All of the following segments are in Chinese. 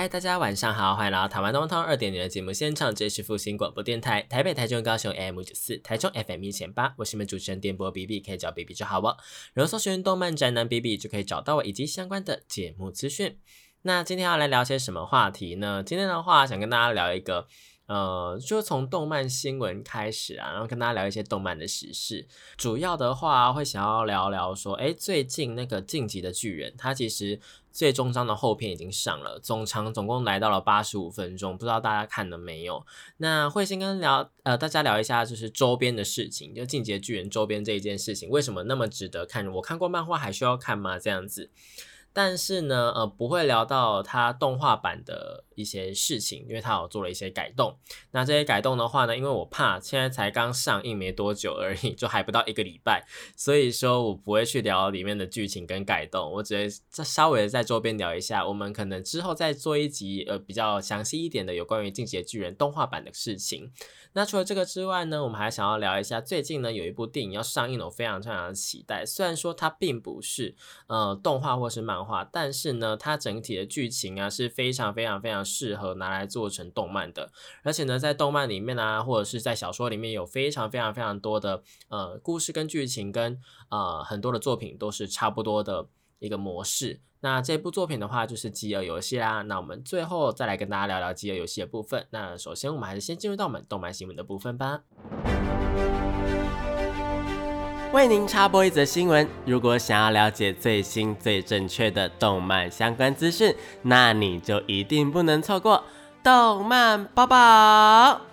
嗨，大家晚上好，欢迎来到台湾东通二点零的节目现场，这里是复兴广播电台台北、台中、高雄 AM 九四，台中 FM 一千八，我是你们主持人电波 B B，可以叫 B B 就好哦。然后搜寻动漫宅男 B B 就可以找到我以及相关的节目资讯。那今天要来聊些什么话题呢？今天的话，想跟大家聊一个。呃，就从动漫新闻开始啊，然后跟大家聊一些动漫的时事。主要的话会想要聊聊说，哎，最近那个晋级的巨人，它其实最终章的后篇已经上了，总长总共来到了八十五分钟，不知道大家看了没有？那会先跟聊呃大家聊一下，就是周边的事情，就进阶巨人周边这一件事情，为什么那么值得看？我看过漫画，还需要看吗？这样子。但是呢，呃，不会聊到它动画版的一些事情，因为它有做了一些改动。那这些改动的话呢，因为我怕现在才刚上映没多久而已，就还不到一个礼拜，所以说我不会去聊里面的剧情跟改动，我只会再稍微在周边聊一下。我们可能之后再做一集，呃，比较详细一点的有关于《进击的巨人》动画版的事情。那除了这个之外呢，我们还想要聊一下最近呢有一部电影要上映了，我非常非常的期待。虽然说它并不是呃动画或是漫画，但是呢它整体的剧情啊是非常非常非常适合拿来做成动漫的。而且呢在动漫里面啊，或者是在小说里面有非常非常非常多的呃故事跟剧情跟呃很多的作品都是差不多的一个模式。那这部作品的话就是《饥饿游戏》啦。那我们最后再来跟大家聊聊《饥饿游戏》的部分。那首先我们还是先进入到我们动漫新闻的部分吧。为您插播一则新闻：如果想要了解最新最正确的动漫相关资讯，那你就一定不能错过动漫宝宝。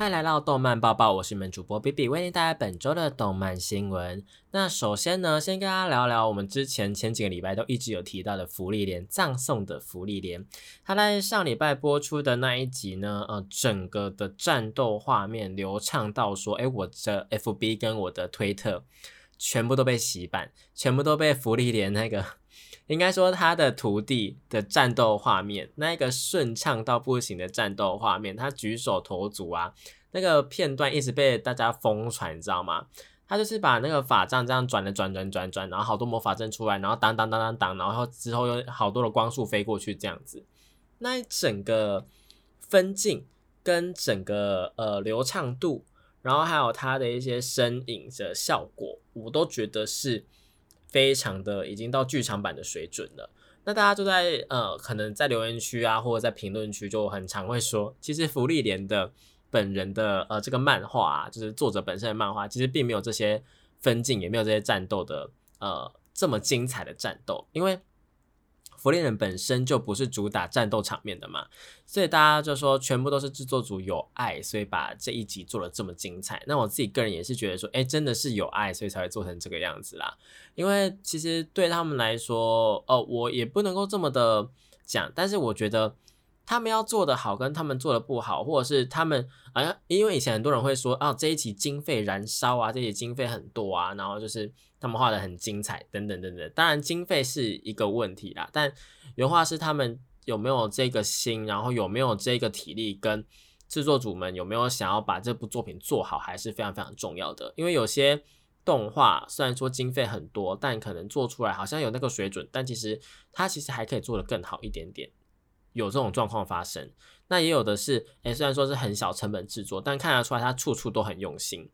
欢迎来到动漫报报，我是你们主播 B B，为您带来本周的动漫新闻。那首先呢，先跟大家聊聊我们之前前几个礼拜都一直有提到的福利连葬送的福利连，它在上礼拜播出的那一集呢，呃，整个的战斗画面流畅到说，哎，我的 F B 跟我的推特全部都被洗版，全部都被福利连那个。应该说，他的徒弟的战斗画面，那个顺畅到不行的战斗画面，他举手投足啊，那个片段一直被大家疯传，你知道吗？他就是把那个法杖这样转的转转转转，然后好多魔法阵出来，然后当当当当当，然后之后又好多的光束飞过去，这样子，那整个分镜跟整个呃流畅度，然后还有他的一些身影的效果，我都觉得是。非常的已经到剧场版的水准了，那大家就在呃，可能在留言区啊，或者在评论区就很常会说，其实福利莲的本人的呃这个漫画啊，就是作者本身的漫画，其实并没有这些分镜，也没有这些战斗的呃这么精彩的战斗，因为。福利人本身就不是主打战斗场面的嘛，所以大家就说全部都是制作组有爱，所以把这一集做的这么精彩。那我自己个人也是觉得说，哎，真的是有爱，所以才会做成这个样子啦。因为其实对他们来说，哦，我也不能够这么的讲，但是我觉得他们要做的好，跟他们做的不好，或者是他们啊，因为以前很多人会说啊，这一集经费燃烧啊，这些经费很多啊，然后就是。他们画的很精彩，等等等等。当然，经费是一个问题啦，但原画师他们有没有这个心，然后有没有这个体力，跟制作组们有没有想要把这部作品做好，还是非常非常重要的。因为有些动画虽然说经费很多，但可能做出来好像有那个水准，但其实它其实还可以做得更好一点点。有这种状况发生，那也有的是，诶，虽然说是很小成本制作，但看得出来它处处都很用心。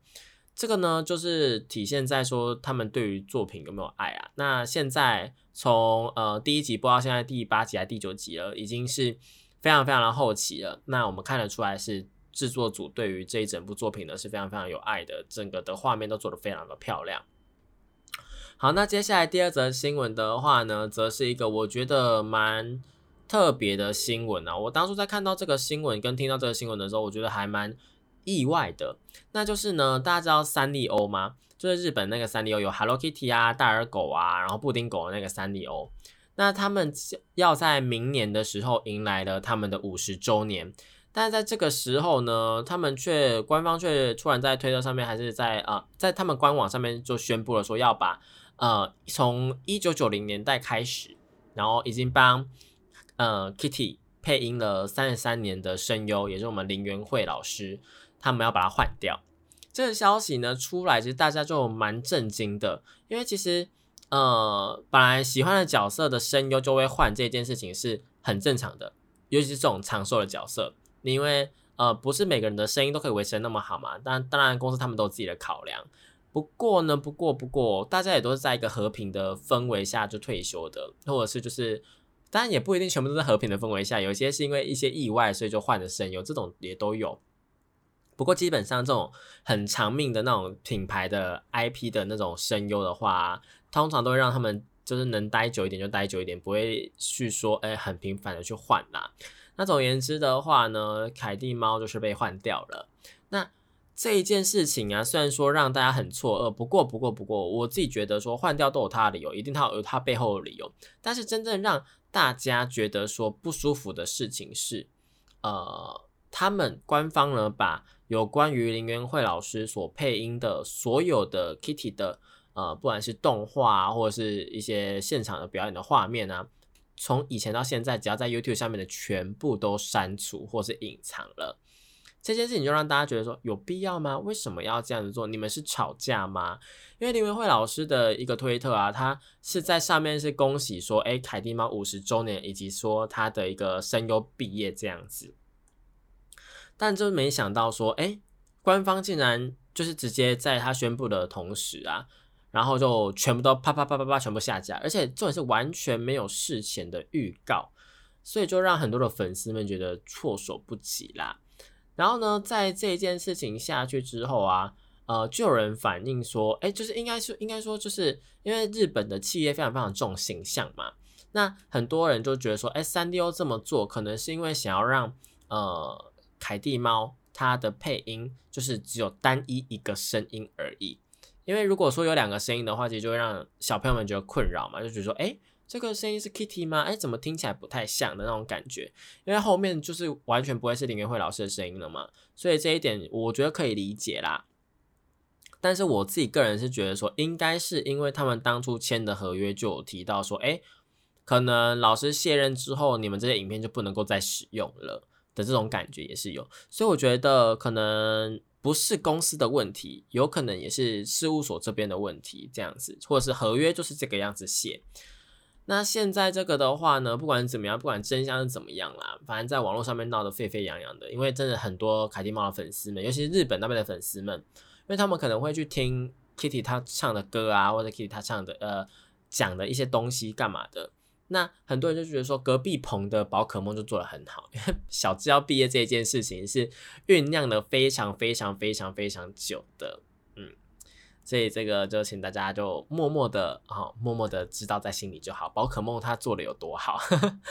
这个呢，就是体现在说他们对于作品有没有爱啊？那现在从呃第一集播到现在第八集还第九集了，已经是非常非常的后期了。那我们看得出来是制作组对于这一整部作品呢是非常非常有爱的，整个的画面都做得非常的漂亮。好，那接下来第二则新闻的话呢，则是一个我觉得蛮特别的新闻啊。我当初在看到这个新闻跟听到这个新闻的时候，我觉得还蛮。意外的，那就是呢，大家知道三丽鸥吗？就是日本那个三丽鸥，有 Hello Kitty 啊、大耳狗啊，然后布丁狗的那个三丽鸥。那他们要在明年的时候迎来了他们的五十周年。但是在这个时候呢，他们却官方却突然在推特上面，还是在啊，在他们官网上面就宣布了说要把呃从一九九零年代开始，然后已经帮呃 Kitty 配音了三十三年的声优，也是我们林元惠老师，他们要把它换掉。这个消息呢出来，其实大家就蛮震惊的，因为其实呃本来喜欢的角色的声优就会换这件事情是很正常的，尤其是这种长寿的角色。因为呃，不是每个人的声音都可以维持的那么好嘛。但当然，公司他们都有自己的考量。不过呢，不过不过，大家也都是在一个和平的氛围下就退休的，或者是就是，当然也不一定全部都在和平的氛围下，有些是因为一些意外，所以就换了声优，这种也都有。不过基本上这种很长命的那种品牌的 IP 的那种声优的话，通常都会让他们就是能待久一点就待久一点，不会去说哎很频繁的去换啦。那总言之的话呢，凯蒂猫就是被换掉了。那这一件事情啊，虽然说让大家很错愕，不过不过不过，我自己觉得说换掉都有它的理由，一定它有它背后的理由。但是真正让大家觉得说不舒服的事情是，呃，他们官方呢把有关于林元惠老师所配音的所有的 Kitty 的呃，不管是动画啊或者是一些现场的表演的画面啊。从以前到现在，只要在 YouTube 上面的全部都删除或是隐藏了，这件事情就让大家觉得说有必要吗？为什么要这样子做？你们是吵架吗？因为林文慧老师的一个推特啊，他是在上面是恭喜说，哎，凯蒂猫五十周年，以及说他的一个声优毕业这样子，但就没想到说，哎，官方竟然就是直接在他宣布的同时啊。然后就全部都啪啪啪啪啪全部下架，而且重点是完全没有事前的预告，所以就让很多的粉丝们觉得措手不及啦。然后呢，在这件事情下去之后啊，呃，就有人反映说，哎，就是应该是应该说，就是因为日本的企业非常非常重形象嘛，那很多人就觉得说，哎，三 D O 这么做，可能是因为想要让呃凯蒂猫它的配音就是只有单一一个声音而已。因为如果说有两个声音的话，其实就会让小朋友们觉得困扰嘛，就觉得说，哎，这个声音是 Kitty 吗？哎，怎么听起来不太像的那种感觉？因为后面就是完全不会是林元慧老师的声音了嘛，所以这一点我觉得可以理解啦。但是我自己个人是觉得说，应该是因为他们当初签的合约就有提到说，哎，可能老师卸任之后，你们这些影片就不能够再使用了的这种感觉也是有，所以我觉得可能。不是公司的问题，有可能也是事务所这边的问题，这样子，或者是合约就是这个样子写。那现在这个的话呢，不管怎么样，不管真相是怎么样啦，反正在网络上面闹得沸沸扬扬的，因为真的很多凯蒂猫的粉丝们，尤其是日本那边的粉丝们，因为他们可能会去听 Kitty 他唱的歌啊，或者 Kitty 他唱的呃讲的一些东西干嘛的。那很多人就觉得说，隔壁棚的宝可梦就做的很好，小智要毕业这件事情是酝酿的非常非常非常非常久的，嗯，所以这个就请大家就默默的啊，默默的知道在心里就好。宝可梦它做的有多好。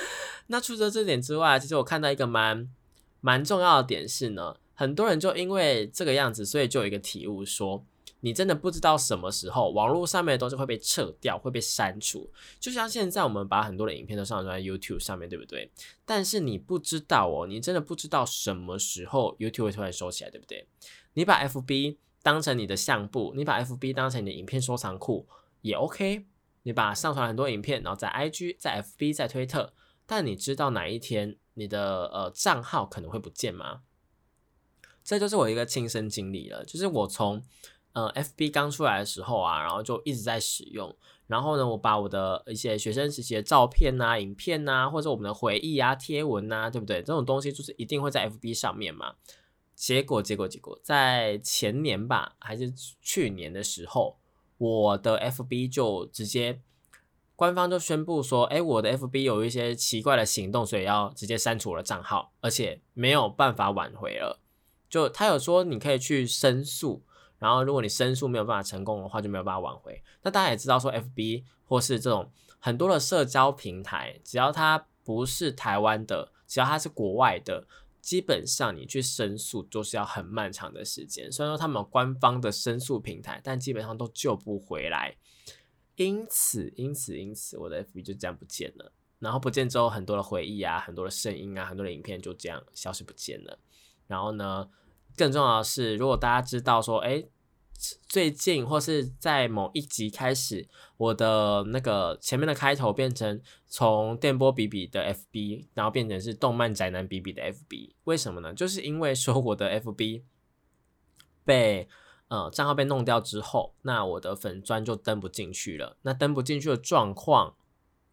那除了这点之外，其实我看到一个蛮蛮重要的点是呢，很多人就因为这个样子，所以就有一个体悟说。你真的不知道什么时候网络上面的东西会被撤掉，会被删除。就像现在我们把很多的影片都上传在 YouTube 上面对不对？但是你不知道哦，你真的不知道什么时候 YouTube 会突然收起来，对不对？你把 FB 当成你的相簿，你把 FB 当成你的影片收藏库也 OK。你把上传很多影片，然后在 IG、在 FB、在推特，但你知道哪一天你的呃账号可能会不见吗？这就是我一个亲身经历了，就是我从。呃，FB 刚出来的时候啊，然后就一直在使用。然后呢，我把我的一些学生时期的照片啊、影片啊，或者我们的回忆啊、贴文啊，对不对？这种东西就是一定会在 FB 上面嘛。结果，结果，结果，在前年吧，还是去年的时候，我的 FB 就直接官方就宣布说，哎，我的 FB 有一些奇怪的行动，所以要直接删除我的账号，而且没有办法挽回了。就他有说你可以去申诉。然后，如果你申诉没有办法成功的话，就没有办法挽回。那大家也知道，说 FB 或是这种很多的社交平台，只要它不是台湾的，只要它是国外的，基本上你去申诉都是要很漫长的时间。虽然说他们官方的申诉平台，但基本上都救不回来。因此，因此，因此，我的 FB 就这样不见了。然后不见之后，很多的回忆啊，很多的声音啊，很多的影片就这样消失不见了。然后呢，更重要的是，如果大家知道说，哎，最近或是在某一集开始，我的那个前面的开头变成从电波比比的 FB，然后变成是动漫宅男比比的 FB，为什么呢？就是因为说我的 FB 被呃账号被弄掉之后，那我的粉砖就登不进去了。那登不进去的状况，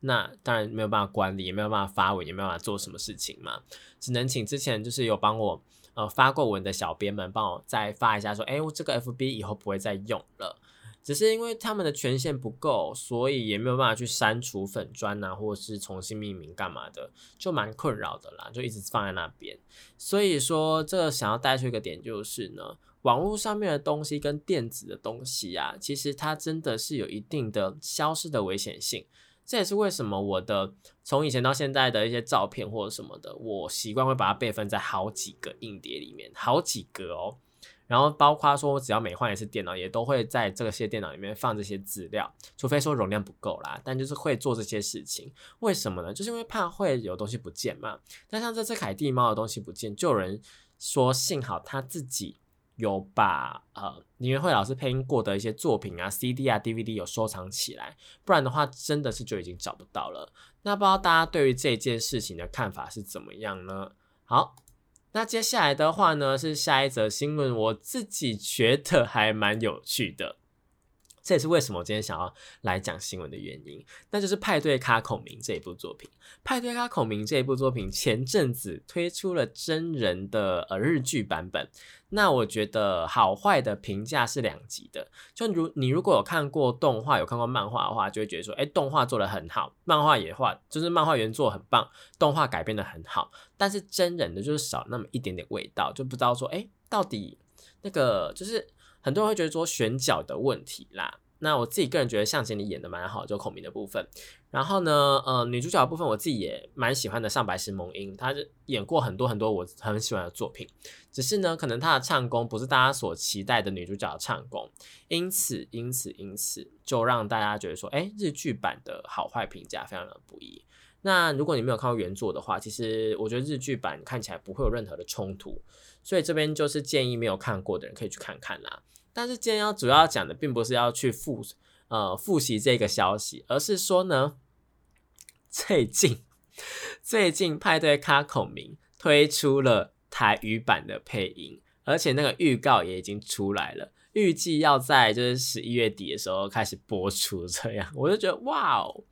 那当然没有办法管理，也没有办法发文，也没有办法做什么事情嘛，只能请之前就是有帮我。呃，发过文的小编们帮我再发一下，说，哎，我这个 FB 以后不会再用了，只是因为他们的权限不够，所以也没有办法去删除粉砖啊，或者是重新命名干嘛的，就蛮困扰的啦，就一直放在那边。所以说，这个想要带出一个点就是呢，网络上面的东西跟电子的东西啊，其实它真的是有一定的消失的危险性。这也是为什么我的从以前到现在的一些照片或者什么的，我习惯会把它备份在好几个硬碟里面，好几个哦。然后包括说我只要每换一次电脑，也都会在这些电脑里面放这些资料，除非说容量不够啦，但就是会做这些事情。为什么呢？就是因为怕会有东西不见嘛。但像这只凯蒂猫的东西不见，就有人说幸好他自己。有把呃林元慧老师配音过的一些作品啊、CD 啊、DVD 有收藏起来，不然的话真的是就已经找不到了。那不知道大家对于这件事情的看法是怎么样呢？好，那接下来的话呢是下一则新闻，我自己觉得还蛮有趣的。这也是为什么我今天想要来讲新闻的原因，那就是《派对咖孔明》这一部作品。《派对咖孔明》这一部作品前阵子推出了真人的呃日剧版本，那我觉得好坏的评价是两极的。就如你如果有看过动画、有看过漫画的话，就会觉得说，哎，动画做的很好，漫画也画，就是漫画原作很棒，动画改编的很好，但是真人的就是少那么一点点味道，就不知道说，哎，到底那个就是。很多人会觉得说选角的问题啦，那我自己个人觉得向前你演的蛮好，就孔明的部分。然后呢，呃，女主角的部分我自己也蛮喜欢的，上白石萌音，她演过很多很多我很喜欢的作品。只是呢，可能她的唱功不是大家所期待的女主角的唱功，因此，因此，因此，就让大家觉得说，哎，日剧版的好坏评价非常的不一。那如果你没有看过原作的话，其实我觉得日剧版看起来不会有任何的冲突，所以这边就是建议没有看过的人可以去看看啦。但是今天要主要讲的，并不是要去复呃复习这个消息，而是说呢，最近最近派对咖孔明推出了台语版的配音，而且那个预告也已经出来了，预计要在就是十一月底的时候开始播出。这样我就觉得哇哦，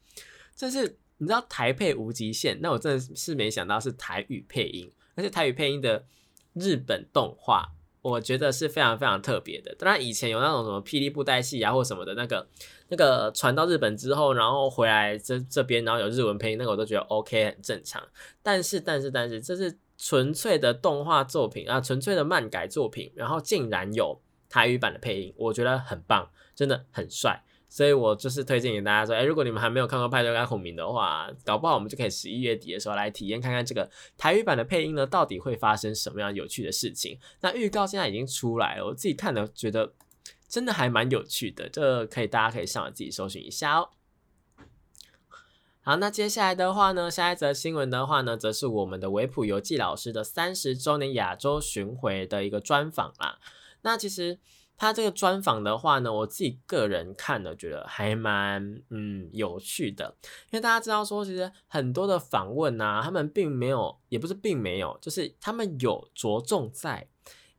这是你知道台配无极限，那我真的是没想到是台语配音，而且台语配音的日本动画。我觉得是非常非常特别的。当然，以前有那种什么霹雳布袋戏啊，或什么的那个那个传到日本之后，然后回来这这边，然后有日文配音，那个我都觉得 OK 很正常。但是，但是，但是，这是纯粹的动画作品啊，纯粹的漫改作品，然后竟然有台语版的配音，我觉得很棒，真的很帅。所以我就是推荐给大家说，哎，如果你们还没有看过《派对咖孔明》的话，搞不好我们就可以十一月底的时候来体验看看这个台语版的配音呢，到底会发生什么样有趣的事情。那预告现在已经出来了，我自己看的觉得真的还蛮有趣的，这可以大家可以上网自己搜寻一下哦。好，那接下来的话呢，下一则新闻的话呢，则是我们的维普游记老师的三十周年亚洲巡回的一个专访啦。那其实。他这个专访的话呢，我自己个人看了，觉得还蛮嗯有趣的。因为大家知道说，其实很多的访问啊，他们并没有，也不是并没有，就是他们有着重在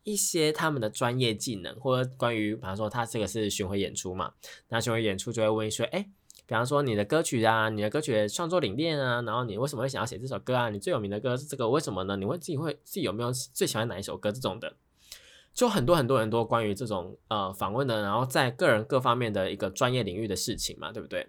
一些他们的专业技能，或者关于，比方说他这个是巡回演出嘛，那巡回演出就会问说，哎，比方说你的歌曲啊，你的歌曲创作理念啊，然后你为什么会想要写这首歌啊？你最有名的歌是这个，为什么呢？你会自己会自己有没有最喜欢哪一首歌这种的？就很多很多很多关于这种呃访问的，然后在个人各方面的一个专业领域的事情嘛，对不对？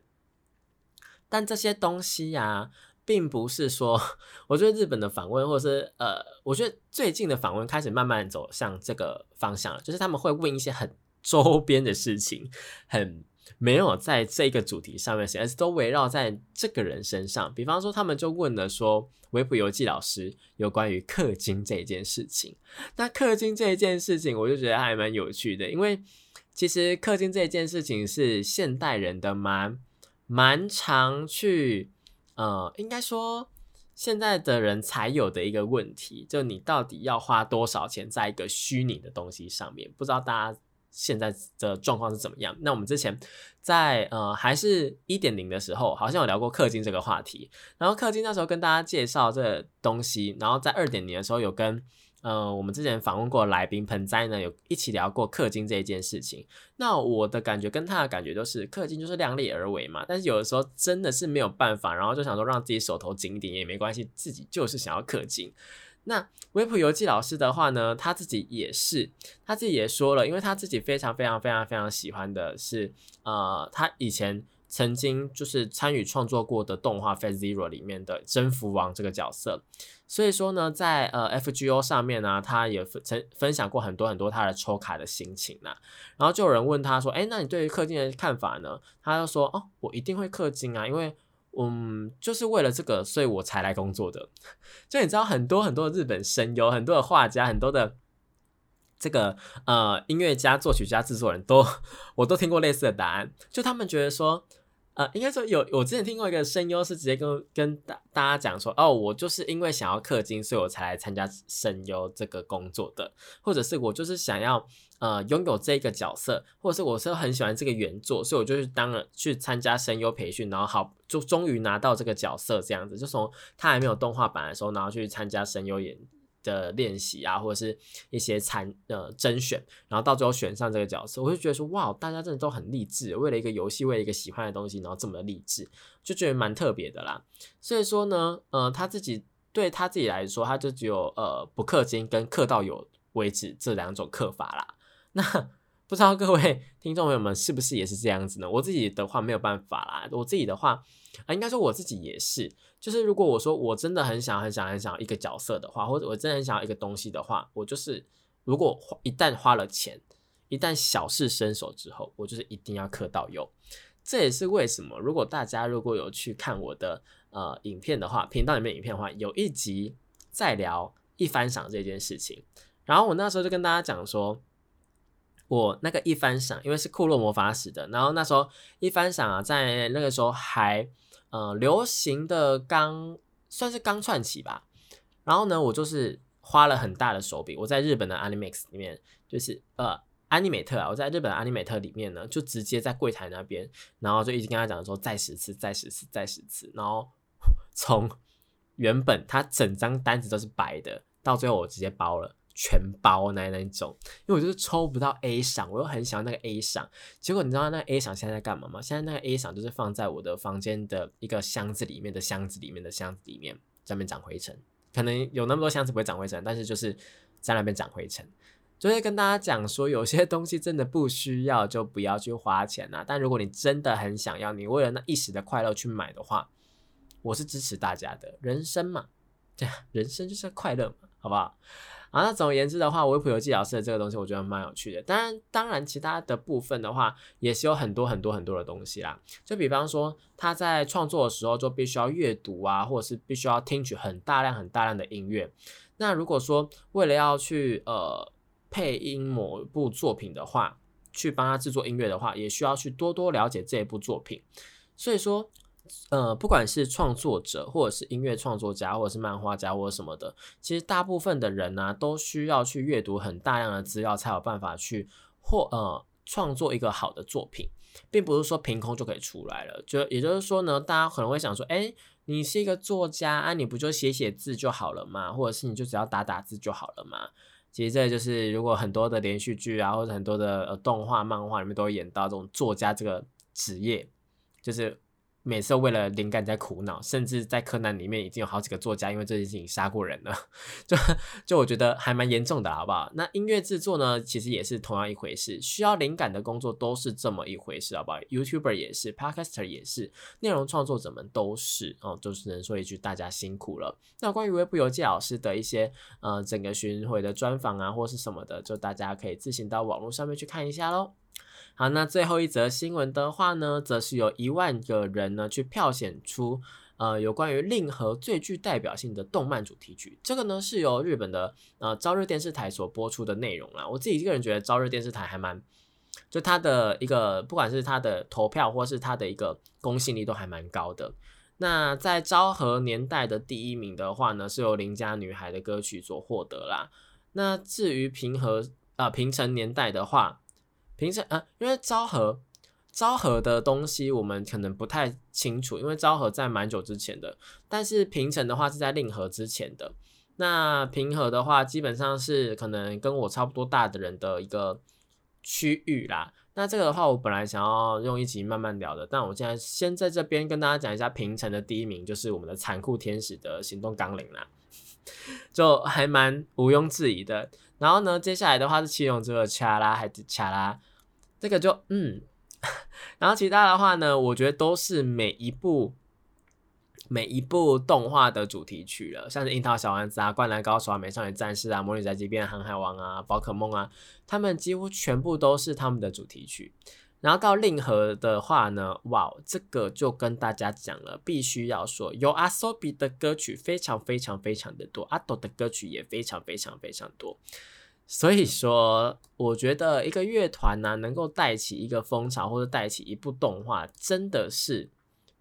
但这些东西呀，并不是说，我觉得日本的访问，或者是呃，我觉得最近的访问开始慢慢走向这个方向了，就是他们会问一些很周边的事情，很。没有在这个主题上面写，而是都围绕在这个人身上。比方说，他们就问了说，维普游记老师有关于氪金这一件事情。那氪金这一件事情，我就觉得还蛮有趣的，因为其实氪金这一件事情是现代人的蛮蛮常去呃，应该说现在的人才有的一个问题，就你到底要花多少钱在一个虚拟的东西上面？不知道大家现在的状况是怎么样？那我们之前在呃还是一点零的时候，好像有聊过氪金这个话题，然后氪金那时候跟大家介绍这东西，然后在二点零的时候有跟。呃，我们之前访问过来宾盆栽呢，有一起聊过氪金这一件事情。那我的感觉跟他的感觉都是，氪金就是量力而为嘛。但是有的时候真的是没有办法，然后就想说让自己手头紧一点也没关系，自己就是想要氪金。那维普游记老师的话呢，他自己也是，他自己也说了，因为他自己非常非常非常非常喜欢的是，呃，他以前。曾经就是参与创作过的动画《Fate Zero》里面的征服王这个角色，所以说呢，在呃 FGO 上面呢，他也分分分享过很多很多他的抽卡的心情呐。然后就有人问他说：“哎，那你对于氪金的看法呢？”他就说：“哦，我一定会氪金啊，因为嗯，就是为了这个，所以我才来工作的。”就你知道，很多很多的日本声优、很多的画家、很多的这个呃音乐家、作曲家、制作人都，我都听过类似的答案，就他们觉得说。呃，应该说有，我之前听过一个声优是直接跟跟大大家讲说，哦，我就是因为想要氪金，所以我才来参加声优这个工作的，或者是我就是想要呃拥有这个角色，或者是我是很喜欢这个原作，所以我就是当了去参加声优培训，然后好就终于拿到这个角色这样子，就从他还没有动画版的时候，然后去参加声优演。的练习啊，或者是一些参呃甄选，然后到最后选上这个角色，我就觉得说哇，大家真的都很励志，为了一个游戏，为了一个喜欢的东西，然后这么励志，就觉得蛮特别的啦。所以说呢，呃，他自己对他自己来说，他就只有呃不氪金跟氪到有为止这两种氪法啦。那不知道各位 听众朋友们是不是也是这样子呢？我自己的话没有办法啦，我自己的话啊，应该说我自己也是。就是如果我说我真的很想很想很想一个角色的话，或者我真的很想要一个东西的话，我就是如果一旦花了钱，一旦小事伸手之后，我就是一定要氪到有。这也是为什么，如果大家如果有去看我的呃影片的话，频道里面影片的话，有一集在聊一番赏这件事情。然后我那时候就跟大家讲说，我那个一番赏，因为是库洛魔法使的，然后那时候一番赏啊，在那个时候还。呃，流行的刚算是刚串起吧，然后呢，我就是花了很大的手笔，我在日本的 Animax 里面，就是呃，Animate 啊，我在日本的 Animate 里面呢，就直接在柜台那边，然后就一直跟他讲说再十次，再十次，再十次，然后从原本他整张单子都是白的，到最后我直接包了。全包那那种，因为我就是抽不到 A 赏，我又很想要那个 A 赏。结果你知道那 A 赏现在在干嘛吗？现在那个 A 赏就是放在我的房间的一个箱子里面的箱子里面的箱子里面，上面长灰尘。可能有那么多箱子不会长灰尘，但是就是在那边长灰尘。就会跟大家讲说，有些东西真的不需要就不要去花钱啊。但如果你真的很想要，你为了那一时的快乐去买的话，我是支持大家的。人生嘛，对，人生就是快乐嘛，好不好？啊，那总而言之的话，维普游记老师的这个东西，我觉得蛮有趣的。当然，当然，其他的部分的话，也是有很多很多很多的东西啦。就比方说，他在创作的时候，就必须要阅读啊，或者是必须要听取很大量很大量的音乐。那如果说为了要去呃配音某部作品的话，去帮他制作音乐的话，也需要去多多了解这一部作品。所以说。呃，不管是创作者，或者是音乐创作家，或者是漫画家，或者什么的，其实大部分的人呢，都需要去阅读很大量的资料，才有办法去或呃创作一个好的作品，并不是说凭空就可以出来了。就也就是说呢，大家可能会想说，哎，你是一个作家啊，你不就写写字就好了嘛？或者是你就只要打打字就好了嘛？其实这就是，如果很多的连续剧啊，或者很多的动画、漫画里面都会演到这种作家这个职业，就是。每次为了灵感在苦恼，甚至在柯南里面已经有好几个作家因为这件事情杀过人了，就就我觉得还蛮严重的，好不好？那音乐制作呢，其实也是同样一回事，需要灵感的工作都是这么一回事，好不好？YouTuber 也是，Podcaster 也是，内容创作者们都是哦，就只能说一句大家辛苦了。那关于微博游记老师的一些呃整个巡回的专访啊，或是什么的，就大家可以自行到网络上面去看一下喽。好，那最后一则新闻的话呢，则是有一万个人呢去票选出，呃，有关于令和最具代表性的动漫主题曲。这个呢是由日本的呃朝日电视台所播出的内容啦。我自己一个人觉得朝日电视台还蛮，就它的一个不管是它的投票或是它的一个公信力都还蛮高的。那在昭和年代的第一名的话呢，是由邻家女孩的歌曲所获得啦。那至于平和啊平成年代的话，平成啊，因为昭和昭和的东西我们可能不太清楚，因为昭和在蛮久之前的，但是平成的话是在令和之前的。那平和的话，基本上是可能跟我差不多大的人的一个区域啦。那这个的话，我本来想要用一集慢慢聊的，但我现在先在这边跟大家讲一下平成的第一名，就是我们的残酷天使的行动纲领啦，就还蛮毋庸置疑的。然后呢，接下来的话是七龙珠的恰拉还是恰拉，这个就嗯，然后其他的话呢，我觉得都是每一部。每一部动画的主题曲了，像是《樱桃小丸子》啊，《灌篮高手》啊，《美少女战士》啊，《魔女宅急便》、《航海王》啊，《宝可梦》啊，他们几乎全部都是他们的主题曲。然后到令和的话呢，哇，这个就跟大家讲了，必须要说有阿 s 比的歌曲非常非常非常的多，阿斗的歌曲也非常非常非常多。所以说，我觉得一个乐团呢，能够带起一个风潮或者带起一部动画，真的是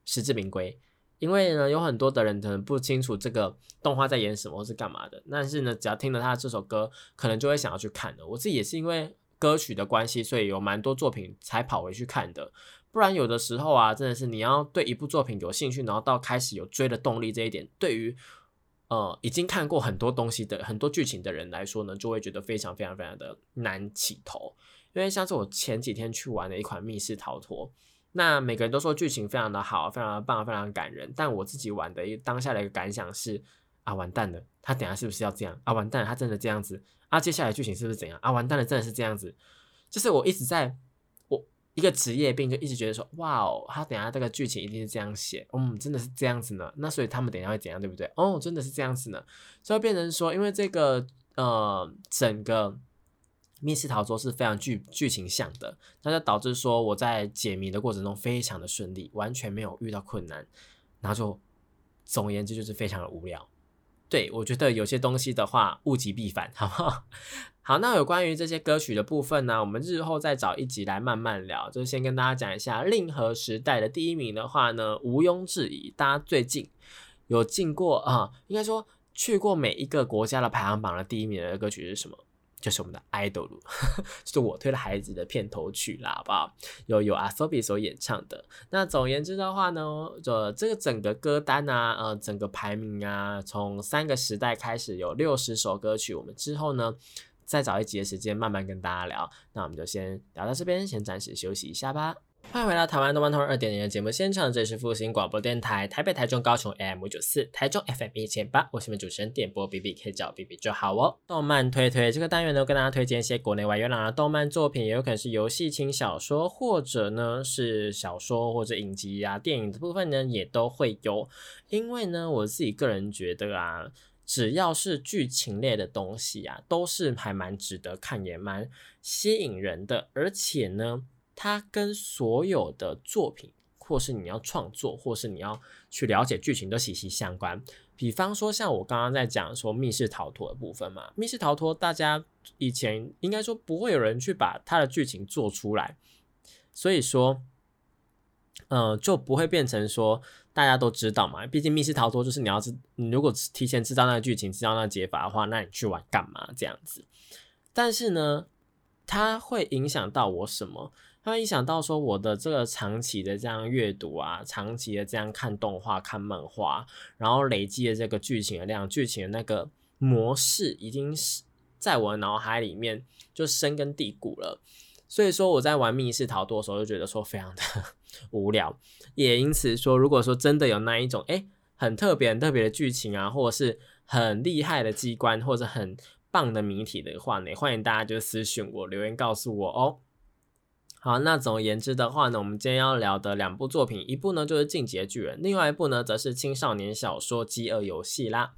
实至名归。因为呢，有很多的人可能不清楚这个动画在演什么或是干嘛的，但是呢，只要听了他的这首歌，可能就会想要去看的。我自己也是因为歌曲的关系，所以有蛮多作品才跑回去看的。不然有的时候啊，真的是你要对一部作品有兴趣，然后到开始有追的动力这一点，对于呃已经看过很多东西的很多剧情的人来说呢，就会觉得非常非常非常的难起头。因为像是我前几天去玩的一款密室逃脱。那每个人都说剧情非常的好，非常的棒，非常感人。但我自己玩的一当下的一个感想是：啊，完蛋了，他等下是不是要这样？啊，完蛋了，他真的这样子？啊，接下来剧情是不是怎样？啊，完蛋了，真的是这样子？就是我一直在，一个职业病，就一直觉得说：哇哦，他等下这个剧情一定是这样写，嗯，真的是这样子呢。那所以他们等下会怎样，对不对？哦，真的是这样子呢。所以变成说，因为这个呃，整个。密室逃脱是非常剧剧情向的，那就导致说我在解谜的过程中非常的顺利，完全没有遇到困难，然后就总而言之就是非常的无聊。对我觉得有些东西的话物极必反，好不好？好，那有关于这些歌曲的部分呢，我们日后再找一集来慢慢聊。就先跟大家讲一下令和时代的第一名的话呢，毋庸置疑，大家最近有进过啊，应该说去过每一个国家的排行榜的第一名的歌曲是什么？就是我们的 idol，就是我推的孩子的片头曲啦，好不好？有有阿 Sobi 所演唱的。那总而言之的话呢，这这个整个歌单啊，呃，整个排名啊，从三个时代开始有六十首歌曲。我们之后呢，再找一集的时间慢慢跟大家聊。那我们就先聊到这边，先暂时休息一下吧。欢迎回到台湾动漫通二点零的节目现场，这里是复兴广播电台台北、台中、高雄 AM 五九四，台中 FM 一千八，我是你们主持人点播 B B，可以叫 B B 就好哦。动漫推推这个单元呢，跟大家推荐一些国内外有朗的动漫作品，也有可能是游戏、轻小说，或者呢是小说或者影集啊、电影的部分呢，也都会有。因为呢，我自己个人觉得啊，只要是剧情类的东西啊，都是还蛮值得看，也蛮吸引人的，而且呢。它跟所有的作品，或是你要创作，或是你要去了解剧情都息息相关。比方说，像我刚刚在讲说密室逃脱的部分嘛，密室逃脱大家以前应该说不会有人去把它的剧情做出来，所以说，嗯，就不会变成说大家都知道嘛。毕竟密室逃脱就是你要知，你如果提前知道那个剧情，知道那个解法的话，那你去玩干嘛这样子？但是呢，它会影响到我什么？他一想到说我的这个长期的这样阅读啊，长期的这样看动画、看漫画，然后累积的这个剧情的量、剧情的那个模式，已经是在我的脑海里面就深根蒂固了。所以说我在玩密室逃脱的时候，就觉得说非常的 无聊。也因此说，如果说真的有那一种哎很特别、很特别的剧情啊，或者是很厉害的机关，或者很棒的谜题的话呢，欢迎大家就私信我留言告诉我哦。好，那总而言之的话呢，我们今天要聊的两部作品，一部呢就是《进阶巨人》，另外一部呢则是青少年小说《饥饿游戏》啦。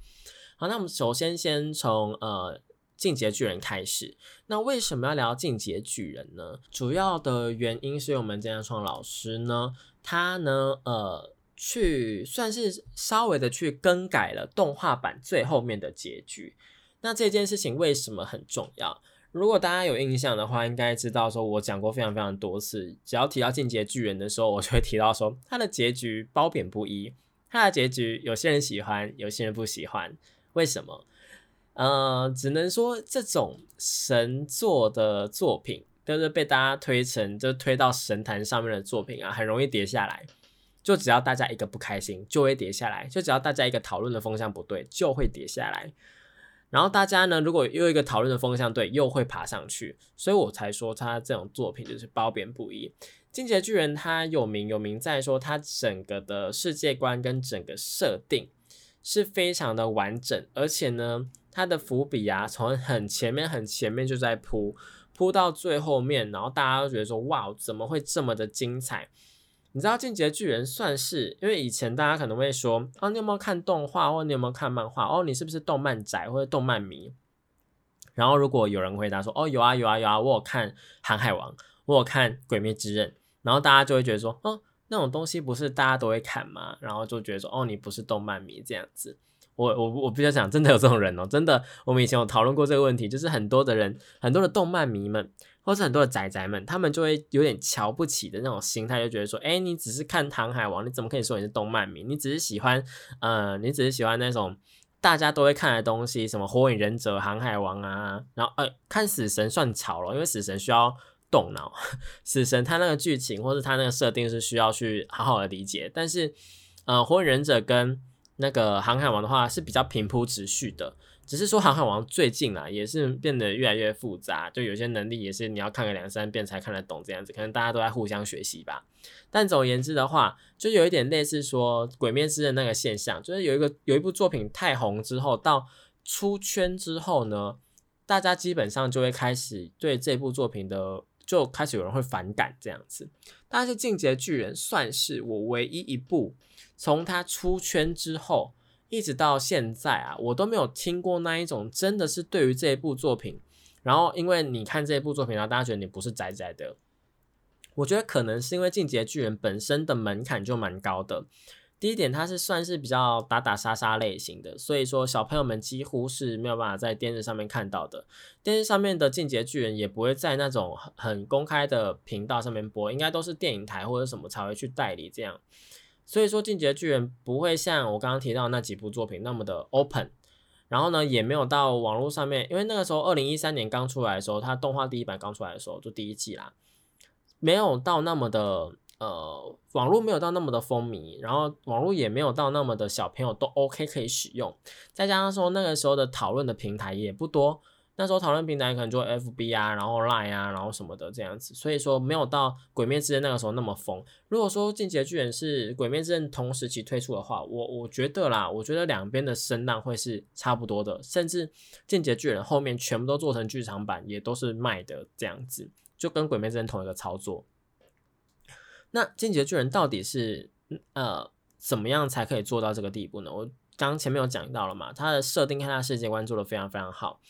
好，那我们首先先从呃《进阶巨人》开始。那为什么要聊《进阶巨人》呢？主要的原因是我们江创老师呢，他呢呃去算是稍微的去更改了动画版最后面的结局。那这件事情为什么很重要？如果大家有印象的话，应该知道说，我讲过非常非常多次，只要提到进阶巨人的时候，我就会提到说，它的结局褒贬不一。它的结局有些人喜欢，有些人不喜欢，为什么？呃，只能说这种神作的作品，就是被大家推成就推到神坛上面的作品啊，很容易跌下来。就只要大家一个不开心，就会跌下来；就只要大家一个讨论的风向不对，就会跌下来。然后大家呢，如果又一个讨论的风向对，又会爬上去。所以我才说他这种作品就是褒贬不一。进阶巨人他有名有名在说他整个的世界观跟整个设定是非常的完整，而且呢。他的伏笔啊，从很前面很前面就在铺，铺到最后面，然后大家都觉得说，哇，怎么会这么的精彩？你知道《进阶巨人》算是，因为以前大家可能会说，哦，你有没有看动画，或你有没有看漫画？哦，你是不是动漫宅或者动漫迷？然后如果有人回答说，哦，有啊有啊有啊，我有看《航海王》，我有看《鬼灭之刃》，然后大家就会觉得说，哦，那种东西不是大家都会看吗？然后就觉得说，哦，你不是动漫迷这样子。我我我比较讲，真的有这种人哦，真的，我们以前有讨论过这个问题，就是很多的人，很多的动漫迷们，或是很多的仔仔们，他们就会有点瞧不起的那种心态，就觉得说，哎，你只是看《航海王》，你怎么可以说你是动漫迷？你只是喜欢，呃，你只是喜欢那种大家都会看的东西，什么《火影忍者》《航海王》啊，然后呃，看《死神》算潮了，因为《死神》需要动脑，《死神》它那个剧情或是它那个设定是需要去好好的理解，但是，呃，《火影忍者》跟那个航海王的话是比较平铺直叙的，只是说航海王最近啊也是变得越来越复杂，就有些能力也是你要看个两三遍才看得懂这样子，可能大家都在互相学习吧。但总而言之的话，就有一点类似说鬼灭之刃那个现象，就是有一个有一部作品太红之后，到出圈之后呢，大家基本上就会开始对这部作品的就开始有人会反感这样子。但是《进阶巨人》算是我唯一一部。从他出圈之后，一直到现在啊，我都没有听过那一种真的是对于这一部作品，然后因为你看这一部作品，然后大家觉得你不是宅宅的，我觉得可能是因为《进阶巨人》本身的门槛就蛮高的。第一点，它是算是比较打打杀杀类型的，所以说小朋友们几乎是没有办法在电视上面看到的。电视上面的《进阶巨人》也不会在那种很公开的频道上面播，应该都是电影台或者什么才会去代理这样。所以说，《进击的巨人》不会像我刚刚提到那几部作品那么的 open，然后呢，也没有到网络上面，因为那个时候二零一三年刚出来的时候，它动画第一版刚出来的时候，就第一季啦，没有到那么的呃，网络没有到那么的风靡，然后网络也没有到那么的小朋友都 OK 可以使用，再加上说那个时候的讨论的平台也不多。那时候讨论平台可能就 F B 啊，然后 Line 啊，然后什么的这样子，所以说没有到《鬼灭之刃》那个时候那么疯。如果说《进击的巨人》是《鬼灭之刃》同时期推出的话，我我觉得啦，我觉得两边的声浪会是差不多的，甚至《进击的巨人》后面全部都做成剧场版，也都是卖的这样子，就跟《鬼灭之刃》同一个操作。那《进击的巨人》到底是呃怎么样才可以做到这个地步呢？我刚前面有讲到了嘛，它的设定和它世界观做的非常非常好。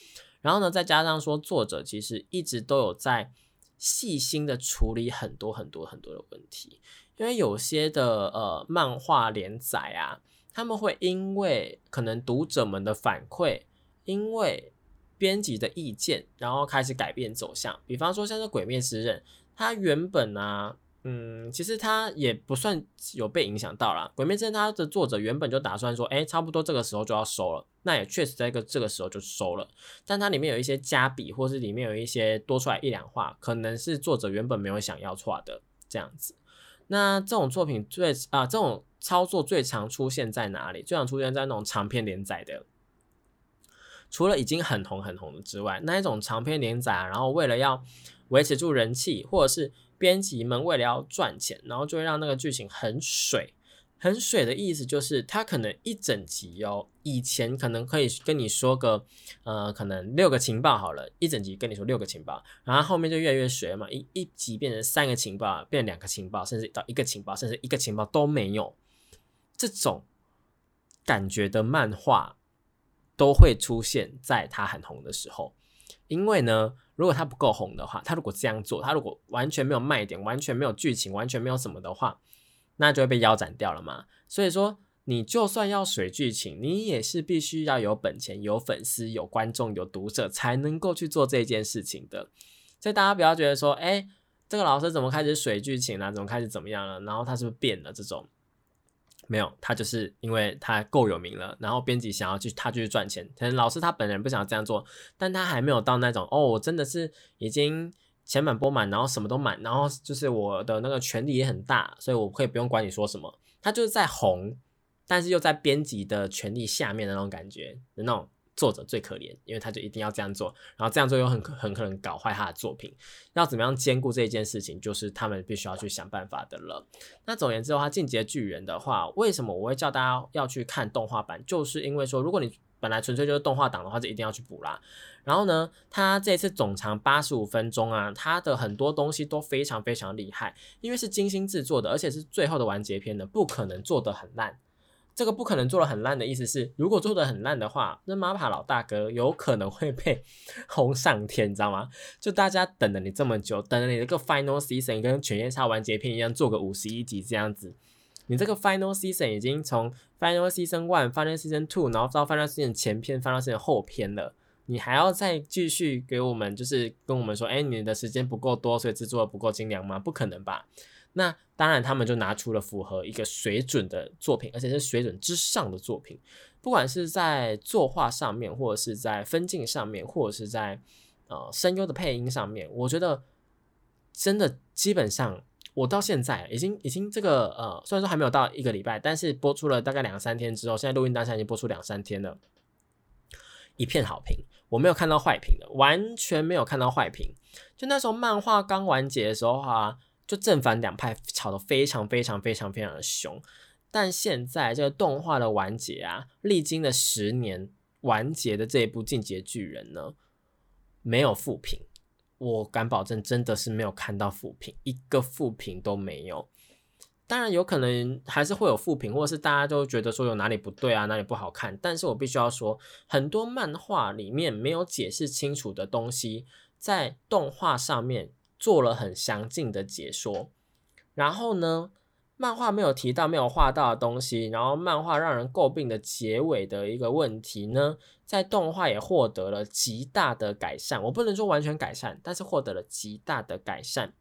然后呢，再加上说，作者其实一直都有在细心的处理很多很多很多的问题，因为有些的呃漫画连载啊，他们会因为可能读者们的反馈，因为编辑的意见，然后开始改变走向。比方说像是《鬼灭之刃》，它原本啊。嗯，其实它也不算有被影响到啦。鬼灭之刃》它的作者原本就打算说，哎，差不多这个时候就要收了，那也确实在一个这个时候就收了。但它里面有一些加笔，或是里面有一些多出来一两话，可能是作者原本没有想要画的这样子。那这种作品最啊，这种操作最常出现在哪里？最常出现在那种长篇连载的，除了已经很红很红的之外，那一种长篇连载，然后为了要维持住人气，或者是编辑们为了要赚钱，然后就会让那个剧情很水，很水的意思就是他可能一整集哦，以前可能可以跟你说个呃，可能六个情报好了，一整集跟你说六个情报，然后后面就越来越水嘛，一一集变成三个情报，变两个情报，甚至到一个情报，甚至一个情报都没有，这种感觉的漫画都会出现在他很红的时候，因为呢。如果他不够红的话，他如果这样做，他如果完全没有卖点，完全没有剧情，完全没有什么的话，那就会被腰斩掉了嘛。所以说，你就算要水剧情，你也是必须要有本钱、有粉丝、有观众、有读者，才能够去做这件事情的。所以大家不要觉得说，哎，这个老师怎么开始水剧情了？怎么开始怎么样了？然后他是不是变了？这种没有，他就是因为他够有名了，然后编辑想要去他就去赚钱。可能老师他本人不想这样做，但他还没有到那种哦，我真的是已经钱满钵满，然后什么都满，然后就是我的那个权力也很大，所以我可以不用管你说什么。他就是在红，但是又在编辑的权力下面的那种感觉那种。作者最可怜，因为他就一定要这样做，然后这样做又很很可能搞坏他的作品。要怎么样兼顾这一件事情，就是他们必须要去想办法的了。那总而言之的话，《进阶巨人》的话，为什么我会叫大家要去看动画版？就是因为说，如果你本来纯粹就是动画党的话，就一定要去补啦。然后呢，它这次总长八十五分钟啊，它的很多东西都非常非常厉害，因为是精心制作的，而且是最后的完结篇的，不可能做得很烂。这个不可能做的很烂的意思是，如果做的很烂的话，那马帕老大哥有可能会被 轰上天，你知道吗？就大家等了你这么久，等了你这个 final season 跟犬夜叉完结篇一样，做个五十一集这样子，你这个 final season 已经从 final season one、final season two，然后到 final season 前篇、final season 后篇了，你还要再继续给我们，就是跟我们说，哎，你的时间不够多，所以制作的不够精良吗？不可能吧？那当然，他们就拿出了符合一个水准的作品，而且是水准之上的作品。不管是在作画上面，或者是在分镜上面，或者是在呃声优的配音上面，我觉得真的基本上，我到现在已经已经这个呃，虽然说还没有到一个礼拜，但是播出了大概两三天之后，现在录音当下已经播出两三天了，一片好评，我没有看到坏评的，完全没有看到坏评。就那时候漫画刚完结的时候啊。就正反两派吵得非常非常非常非常的凶，但现在这个动画的完结啊，历经了十年完结的这一部《进阶巨人》呢，没有复评，我敢保证真的是没有看到复评，一个复评都没有。当然有可能还是会有复评，或者是大家都觉得说有哪里不对啊，哪里不好看。但是我必须要说，很多漫画里面没有解释清楚的东西，在动画上面。做了很详尽的解说，然后呢，漫画没有提到、没有画到的东西，然后漫画让人诟病的结尾的一个问题呢，在动画也获得了极大的改善。我不能说完全改善，但是获得了极大的改善。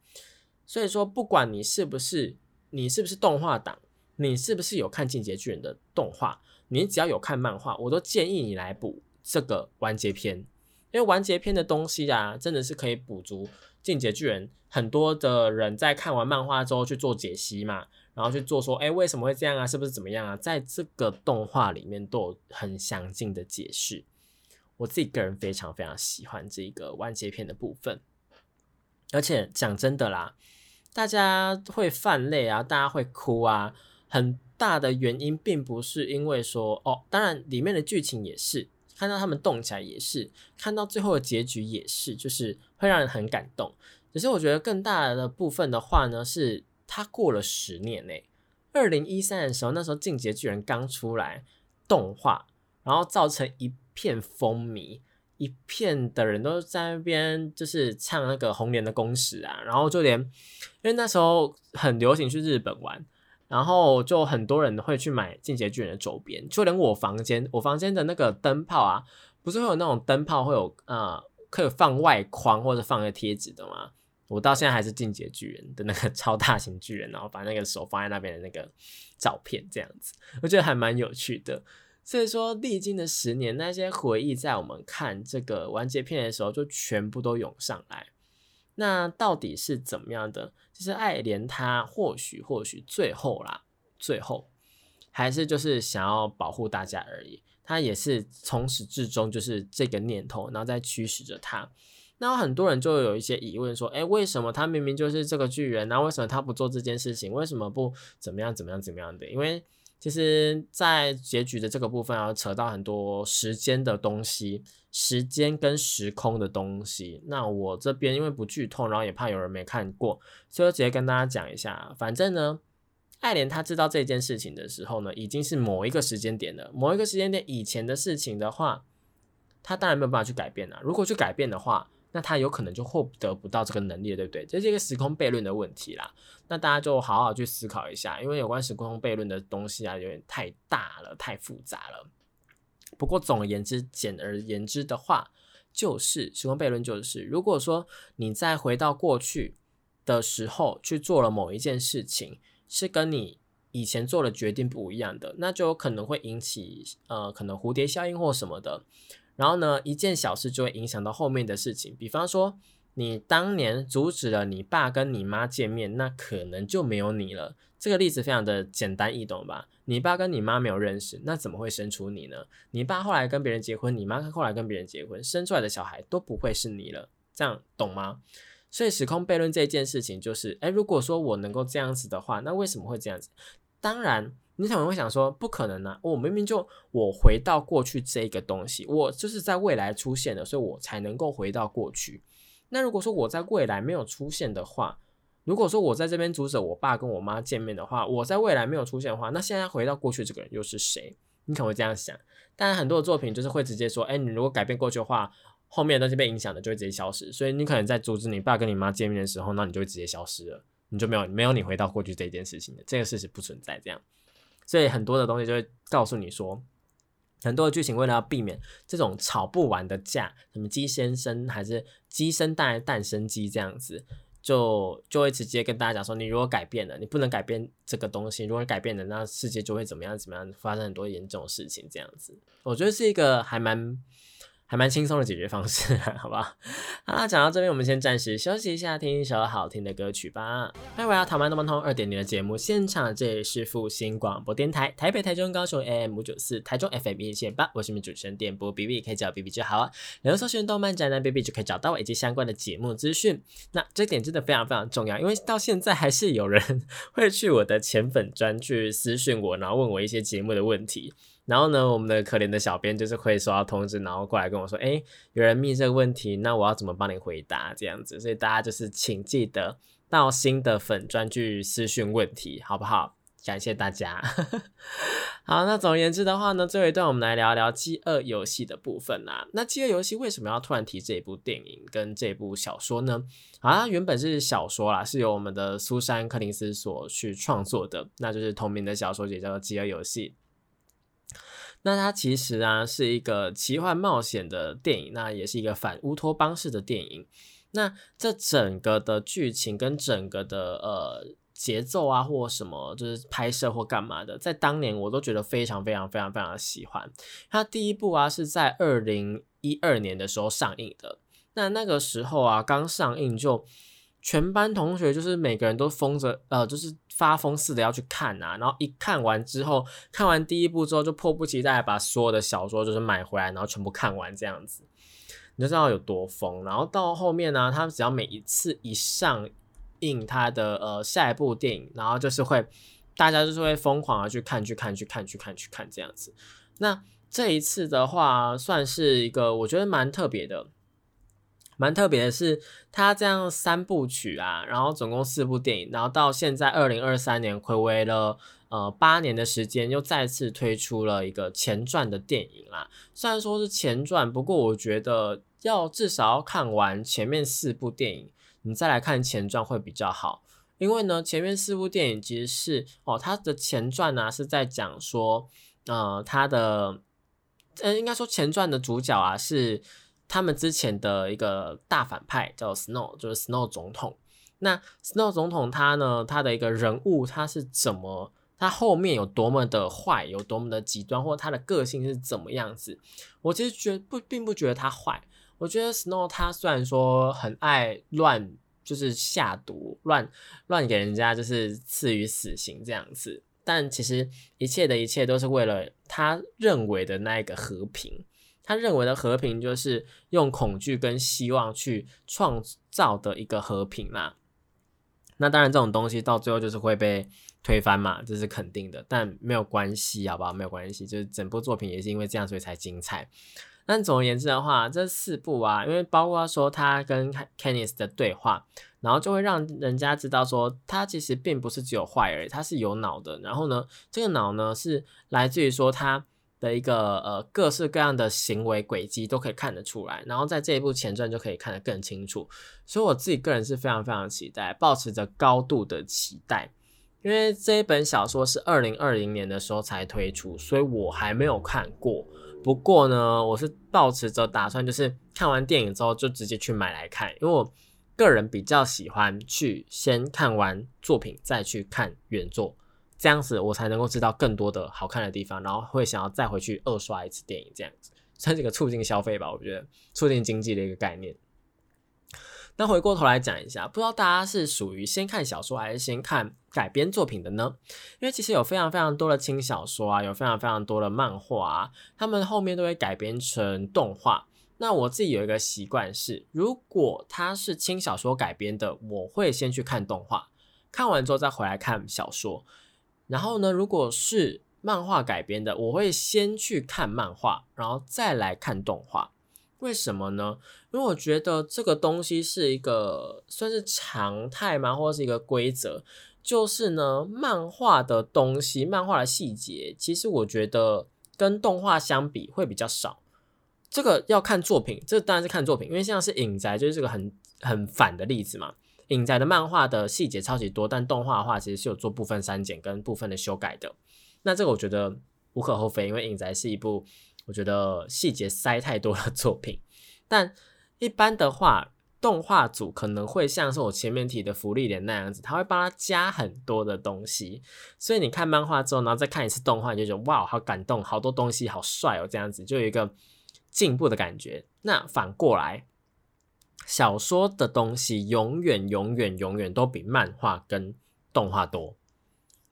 所以说，不管你是不是你是不是动画党，你是不是有看《进阶巨人》的动画，你只要有看漫画，我都建议你来补这个完结篇，因为完结篇的东西啊，真的是可以补足。进阶巨人很多的人在看完漫画之后去做解析嘛，然后去做说，哎，为什么会这样啊？是不是怎么样啊？在这个动画里面都有很详尽的解释。我自己个人非常非常喜欢这个完结篇的部分，而且讲真的啦，大家会泛泪啊，大家会哭啊，很大的原因并不是因为说，哦，当然里面的剧情也是。看到他们动起来也是，看到最后的结局也是，就是会让人很感动。只是我觉得更大的部分的话呢，是他过了十年诶，二零一三的时候，那时候《进阶巨人》刚出来动画，然后造成一片风靡，一片的人都在那边就是唱那个红莲的公使啊，然后就连因为那时候很流行去日本玩。然后就很多人会去买进阶巨人的周边，就连我房间，我房间的那个灯泡啊，不是会有那种灯泡会有呃可以放外框或者放个贴纸的吗？我到现在还是进阶巨人的那个 超大型巨人，然后把那个手放在那边的那个照片这样子，我觉得还蛮有趣的。所以说，历经的十年，那些回忆在我们看这个完结片的时候，就全部都涌上来。那到底是怎么样的？其实爱莲他或许或许最后啦，最后还是就是想要保护大家而已。他也是从始至终就是这个念头，然后在驱使着他。那很多人就有一些疑问说：，诶，为什么他明明就是这个巨人，那为什么他不做这件事情？为什么不怎么样怎么样怎么样的？因为其实，在结局的这个部分，要扯到很多时间的东西，时间跟时空的东西。那我这边因为不剧透，然后也怕有人没看过，所以直接跟大家讲一下。反正呢，爱莲她知道这件事情的时候呢，已经是某一个时间点了。某一个时间点以前的事情的话，他当然没有办法去改变了。如果去改变的话，那他有可能就获得不到这个能力，对不对？这是一个时空悖论的问题啦。那大家就好好去思考一下，因为有关时空悖论的东西啊，有点太大了，太复杂了。不过总而言之，简而言之的话，就是时空悖论就是，如果说你再回到过去的时候去做了某一件事情，是跟你以前做的决定不一样的，那就有可能会引起呃可能蝴蝶效应或什么的。然后呢，一件小事就会影响到后面的事情。比方说，你当年阻止了你爸跟你妈见面，那可能就没有你了。这个例子非常的简单易懂吧？你爸跟你妈没有认识，那怎么会生出你呢？你爸后来跟别人结婚，你妈后来跟别人结婚，生出来的小孩都不会是你了。这样懂吗？所以时空悖论这件事情就是，哎，如果说我能够这样子的话，那为什么会这样子？当然，你可能会想说，不可能啊！我明明就我回到过去这个东西，我就是在未来出现的，所以我才能够回到过去。那如果说我在未来没有出现的话，如果说我在这边阻止我爸跟我妈见面的话，我在未来没有出现的话，那现在回到过去这个人又是谁？你可能会这样想。当然，很多的作品就是会直接说，哎，你如果改变过去的话，后面的东西被影响的就会直接消失。所以你可能在阻止你爸跟你妈见面的时候，那你就会直接消失了，你就没有没有你回到过去这件事情的，这个事实不存在这样。所以很多的东西就会告诉你说，很多的剧情为了要避免这种吵不完的架，什么鸡先生还是鸡生蛋蛋生鸡这样子。就就会直接跟大家讲说，你如果改变了，你不能改变这个东西。如果改变了，那世界就会怎么样怎么样，发生很多严重的事情。这样子，我觉得是一个还蛮。还蛮轻松的解决方式，好吧？好 好啦，讲到这边，我们先暂时休息一下，听一首好听的歌曲吧。欢迎回到《台湾动漫通二点零》的节目现场，这里是复兴广播电台，台北、台中、高雄 AM 五九四，台中 FM 一线八，我是你们主持人电波 B B，可以叫 B B 就好啊。然后搜寻动漫宅男 B B 就可以找到我以及相关的节目资讯。那这点真的非常非常重要，因为到现在还是有人 会去我的前粉专去私讯我，然后问我一些节目的问题。然后呢，我们的可怜的小编就是会收到通知，然后过来跟我说：“哎，有人密这个问题，那我要怎么帮你回答？”这样子，所以大家就是请记得到新的粉专去私讯问题，好不好？感谢大家。好，那总而言之的话呢，最后一段我们来聊聊《饥饿游戏》的部分啦。那《饥饿游戏》为什么要突然提这一部电影跟这部小说呢？啊，原本是小说啦，是由我们的苏珊·柯林斯所去创作的，那就是同名的小说，也叫做《饥饿游戏》。那它其实啊是一个奇幻冒险的电影，那也是一个反乌托邦式的电影。那这整个的剧情跟整个的呃节奏啊，或什么就是拍摄或干嘛的，在当年我都觉得非常非常非常非常的喜欢。它第一部啊是在二零一二年的时候上映的，那那个时候啊刚上映就。全班同学就是每个人都疯着，呃，就是发疯似的要去看啊。然后一看完之后，看完第一部之后，就迫不及待把所有的小说就是买回来，然后全部看完这样子，你就知道有多疯。然后到后面呢，他只要每一次一上映他的呃下一部电影，然后就是会大家就是会疯狂的去看，去看，去看，去看，去看这样子。那这一次的话，算是一个我觉得蛮特别的。蛮特别的是，它这样三部曲啊，然后总共四部电影，然后到现在二零二三年，暌违了呃八年的时间，又再次推出了一个前传的电影啦。虽然说是前传，不过我觉得要至少要看完前面四部电影，你再来看前传会比较好。因为呢，前面四部电影其实是哦，它的前传呢是在讲说，呃，它的呃应该说前传的主角啊是。他们之前的一个大反派叫 Snow，就是 Snow 总统。那 Snow 总统他呢，他的一个人物他是怎么，他后面有多么的坏，有多么的极端，或他的个性是怎么样子？我其实觉不并不觉得他坏。我觉得 Snow 他虽然说很爱乱，就是下毒，乱乱给人家就是赐予死刑这样子，但其实一切的一切都是为了他认为的那一个和平。他认为的和平就是用恐惧跟希望去创造的一个和平啦。那当然，这种东西到最后就是会被推翻嘛，这是肯定的。但没有关系，好不好？没有关系，就是整部作品也是因为这样，所以才精彩。但总而言之的话，这四部啊，因为包括说他跟 Kennis 的对话，然后就会让人家知道说，他其实并不是只有坏而已，他是有脑的。然后呢，这个脑呢是来自于说他。的一个呃各式各样的行为轨迹都可以看得出来，然后在这一部前传就可以看得更清楚，所以我自己个人是非常非常期待，保持着高度的期待，因为这一本小说是二零二零年的时候才推出，所以我还没有看过。不过呢，我是保持着打算，就是看完电影之后就直接去买来看，因为我个人比较喜欢去先看完作品再去看原作。这样子我才能够知道更多的好看的地方，然后会想要再回去二刷一次电影，这样子算是个促进消费吧，我觉得促进经济的一个概念。那回过头来讲一下，不知道大家是属于先看小说还是先看改编作品的呢？因为其实有非常非常多的轻小说啊，有非常非常多的漫画啊，他们后面都会改编成动画。那我自己有一个习惯是，如果它是轻小说改编的，我会先去看动画，看完之后再回来看小说。然后呢，如果是漫画改编的，我会先去看漫画，然后再来看动画。为什么呢？因为我觉得这个东西是一个算是常态吗，或者是一个规则？就是呢，漫画的东西，漫画的细节，其实我觉得跟动画相比会比较少。这个要看作品，这当然是看作品，因为像是影宅就是这个很很反的例子嘛。影宅的漫画的细节超级多，但动画的话其实是有做部分删减跟部分的修改的。那这个我觉得无可厚非，因为影宅是一部。我觉得细节塞太多的作品，但一般的话，动画组可能会像是我前面提的福利连那样子，他会帮他加很多的东西。所以你看漫画之后，然后再看一次动画，你就觉得哇，好感动，好多东西，好帅哦，这样子就有一个进步的感觉。那反过来，小说的东西永远、永远、永远都比漫画跟动画多，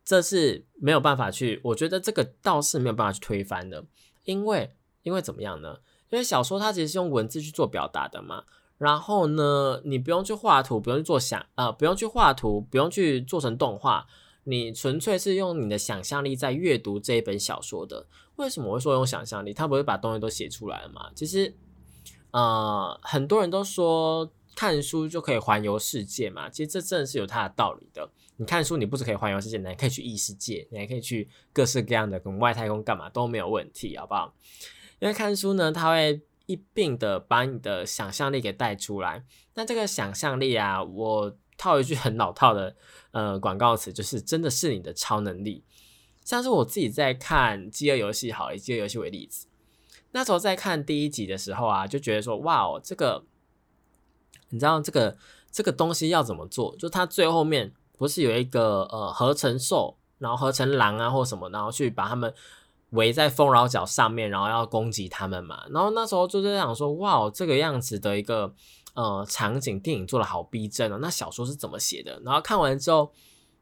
这是没有办法去，我觉得这个倒是没有办法去推翻的。因为，因为怎么样呢？因为小说它其实是用文字去做表达的嘛。然后呢，你不用去画图，不用去做想，呃，不用去画图，不用去做成动画，你纯粹是用你的想象力在阅读这一本小说的。为什么我会说用想象力？他不会把东西都写出来了吗？其实，呃，很多人都说看书就可以环游世界嘛。其实这真的是有它的道理的。你看书，你不只可以环游世界，你还可以去异世界，你还可以去各式各样的跟外太空干嘛都没有问题，好不好？因为看书呢，它会一并的把你的想象力给带出来。那这个想象力啊，我套一句很老套的呃广告词，就是真的是你的超能力。像是我自己在看《饥饿游戏》，好，以《饥饿游戏》为例子，那时候在看第一集的时候啊，就觉得说，哇哦，这个你知道这个这个东西要怎么做？就它最后面。不是有一个呃合成兽，然后合成狼啊或什么，然后去把他们围在丰饶角上面，然后要攻击他们嘛。然后那时候就在想说，哇哦，这个样子的一个呃场景，电影做的好逼真哦。那小说是怎么写的？然后看完之后，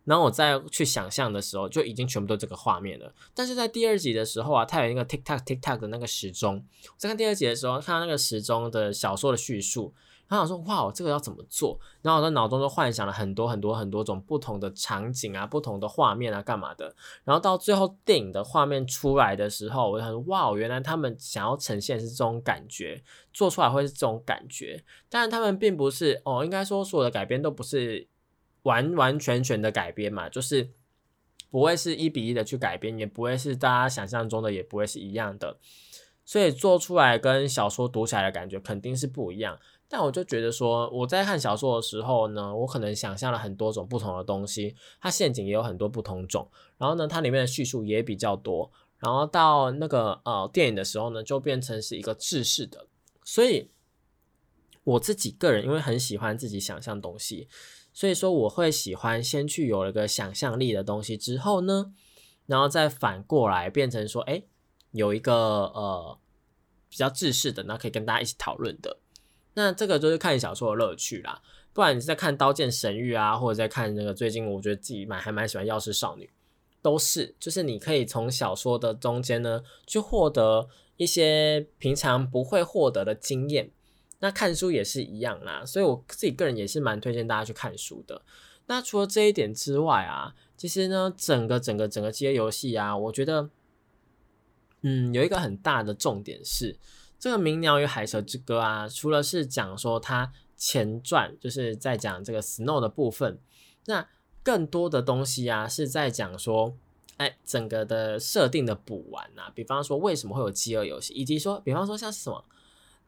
然后我再去想象的时候，就已经全部都这个画面了。但是在第二集的时候啊，它有一个 tick tock tick tock 的那个时钟。在看第二集的时候，看到那个时钟的小说的叙述。然后想说：“哇，这个要怎么做？”然后我在脑中就幻想了很多很多很多种不同的场景啊，不同的画面啊，干嘛的？然后到最后电影的画面出来的时候，我就想说：“哇，原来他们想要呈现是这种感觉，做出来会是这种感觉。”当然，他们并不是哦，应该说所有的改编都不是完完全全的改编嘛，就是不会是一比一的去改编，也不会是大家想象中的，也不会是一样的。所以做出来跟小说读起来的感觉肯定是不一样。但我就觉得说，我在看小说的时候呢，我可能想象了很多种不同的东西，它陷阱也有很多不同种，然后呢，它里面的叙述也比较多，然后到那个呃电影的时候呢，就变成是一个制式的，所以我自己个人因为很喜欢自己想象东西，所以说我会喜欢先去有了个想象力的东西之后呢，然后再反过来变成说，哎，有一个呃比较制式的，那可以跟大家一起讨论的。那这个就是看小说的乐趣啦，不然你是在看《刀剑神域》啊，或者在看那个最近我觉得自己蛮还蛮喜欢《药师少女》，都是就是你可以从小说的中间呢去获得一些平常不会获得的经验。那看书也是一样啦，所以我自己个人也是蛮推荐大家去看书的。那除了这一点之外啊，其实呢，整个整个整个街游戏啊，我觉得，嗯，有一个很大的重点是。这个《鸣鸟与海蛇之歌》啊，除了是讲说它前传，就是在讲这个 Snow 的部分，那更多的东西啊，是在讲说，哎，整个的设定的补完啊，比方说为什么会有饥饿游戏，以及说，比方说像什么，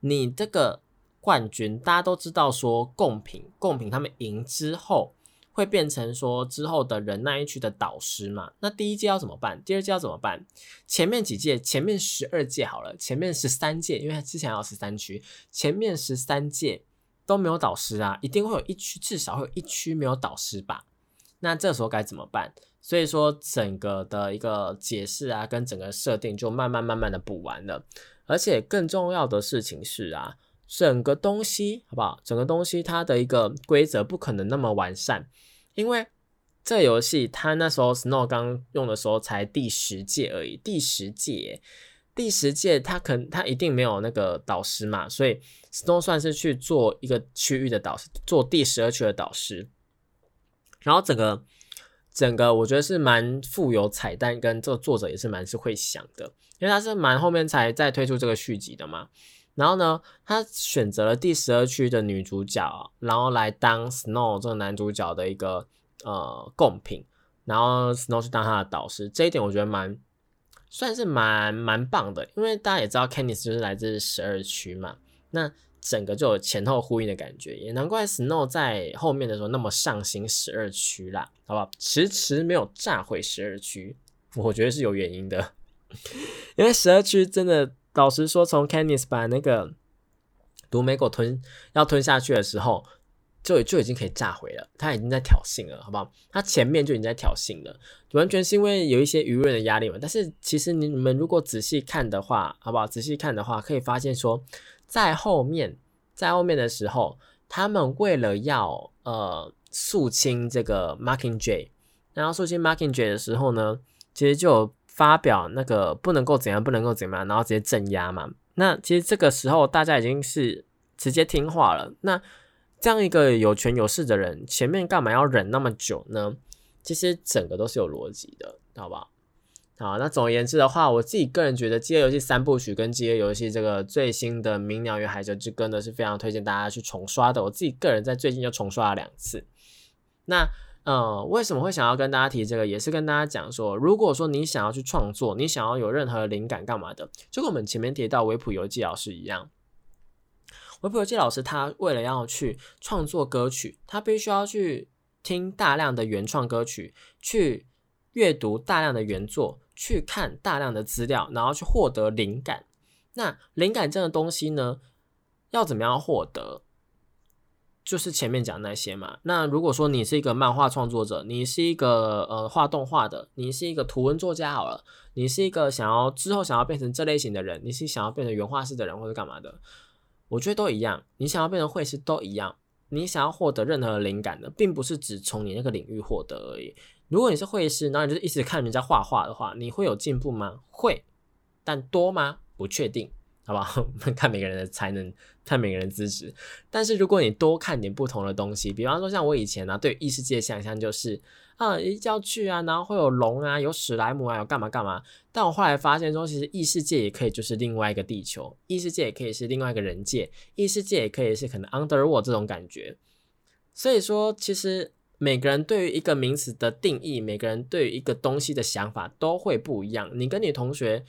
你这个冠军，大家都知道说，贡品贡品他们赢之后。会变成说之后的人那一区的导师嘛？那第一届要怎么办？第二届要怎么办？前面几届，前面十二届好了，前面十三届，因为之前要十三区，前面十三届都没有导师啊，一定会有一区至少会有一区没有导师吧？那这时候该怎么办？所以说整个的一个解释啊，跟整个设定就慢慢慢慢的补完了。而且更重要的事情是啊，整个东西好不好？整个东西它的一个规则不可能那么完善，因为这游戏它那时候 Snow 刚用的时候才第十届而已，第十届，第十届他可能他一定没有那个导师嘛，所以 Snow 算是去做一个区域的导师，做第十二区的导师。然后整个整个我觉得是蛮富有彩蛋，跟这个作者也是蛮是会想的。因为他是蛮后面才再推出这个续集的嘛，然后呢，他选择了第十二区的女主角，然后来当 Snow 这个男主角的一个呃贡品，然后 Snow 去当他的导师，这一点我觉得蛮算是蛮蛮棒的，因为大家也知道 Candice 就是来自十二区嘛，那整个就有前后呼应的感觉，也难怪 Snow 在后面的时候那么上心十二区啦，好不好？迟迟没有炸毁十二区，我觉得是有原因的。因为十二区真的，老实说，从 Candice 把那个毒玫果吞要吞下去的时候，就就已经可以炸毁了。他已经在挑衅了，好不好？他前面就已经在挑衅了，完全是因为有一些舆论的压力嘛。但是其实你你们如果仔细看的话，好不好？仔细看的话，可以发现说，在后面，在后面的时候，他们为了要呃肃清这个 Marking J，然后肃清 Marking J 的时候呢，其实就。发表那个不能够怎样，不能够怎么样，然后直接镇压嘛。那其实这个时候大家已经是直接听话了。那这样一个有权有势的人，前面干嘛要忍那么久呢？其实整个都是有逻辑的，好不好？好，那总而言之的话，我自己个人觉得《饥饿游戏》三部曲跟《饥饿游戏》这个最新的《鸣鸟与海蜇之歌》呢，是非常推荐大家去重刷的。我自己个人在最近就重刷了两次。那呃，为什么会想要跟大家提这个？也是跟大家讲说，如果说你想要去创作，你想要有任何灵感干嘛的，就跟我们前面提到维普游记老师一样，维普游记老师他为了要去创作歌曲，他必须要去听大量的原创歌曲，去阅读大量的原作，去看大量的资料，然后去获得灵感。那灵感这个东西呢，要怎么样获得？就是前面讲那些嘛。那如果说你是一个漫画创作者，你是一个呃画动画的，你是一个图文作家好了，你是一个想要之后想要变成这类型的人，你是想要变成原画师的人或者干嘛的，我觉得都一样。你想要变成绘师都一样。你想要获得任何灵感的，并不是只从你那个领域获得而已。如果你是绘师，然后你就一直看人家画画的话，你会有进步吗？会，但多吗？不确定。好不好？看每个人的才能，看每个人资质。但是如果你多看点不同的东西，比方说像我以前呢，对异世界想象就是啊，一要去啊，然后会有龙啊，有史莱姆啊，有干嘛干嘛。但我后来发现说，其实异世界也可以就是另外一个地球，异世界也可以是另外一个人界，异世界也可以是可能 Underworld 这种感觉。所以说，其实每个人对于一个名词的定义，每个人对于一个东西的想法都会不一样。你跟你同学。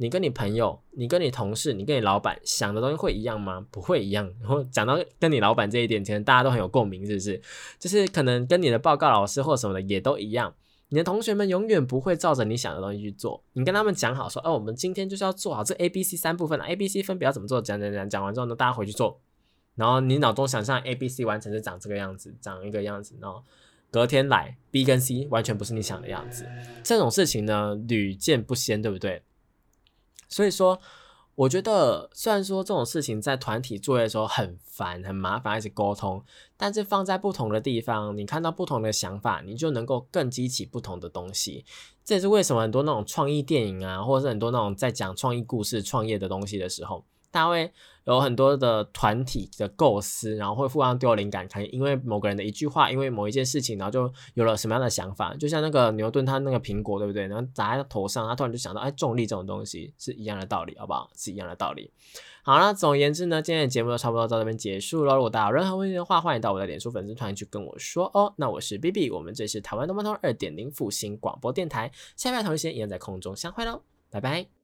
你跟你朋友、你跟你同事、你跟你老板想的东西会一样吗？不会一样。然后讲到跟你老板这一点，其实大家都很有共鸣，是不是？就是可能跟你的报告老师或什么的也都一样。你的同学们永远不会照着你想的东西去做。你跟他们讲好说，哦，我们今天就是要做好这 A、B、C 三部分。A、B、C 分别要怎么做？讲讲讲讲完之后呢，大家回去做。然后你脑中想象 A、B、C 完成是长这个样子，长一个样子。然后隔天来 B 跟 C 完全不是你想的样子。这种事情呢，屡见不鲜，对不对？所以说，我觉得虽然说这种事情在团体作业的时候很烦、很麻烦，一直沟通，但是放在不同的地方，你看到不同的想法，你就能够更激起不同的东西。这也是为什么很多那种创意电影啊，或者是很多那种在讲创意故事、创业的东西的时候。大会有很多的团体的构思，然后会互相丢灵感，可能因为某个人的一句话，因为某一件事情，然后就有了什么样的想法。就像那个牛顿他那个苹果，对不对？然后砸在头上，他突然就想到，哎，重力这种东西是一样的道理，好不好？是一样的道理。好了总而言之呢，今天的节目就差不多到这边结束了。如果大家有任何问题的话，欢迎到我的脸书粉丝团去跟我说哦。那我是 B B，我们这是台湾东方通二点零复兴广播电台，下面同一时间一样在空中相会喽，拜拜。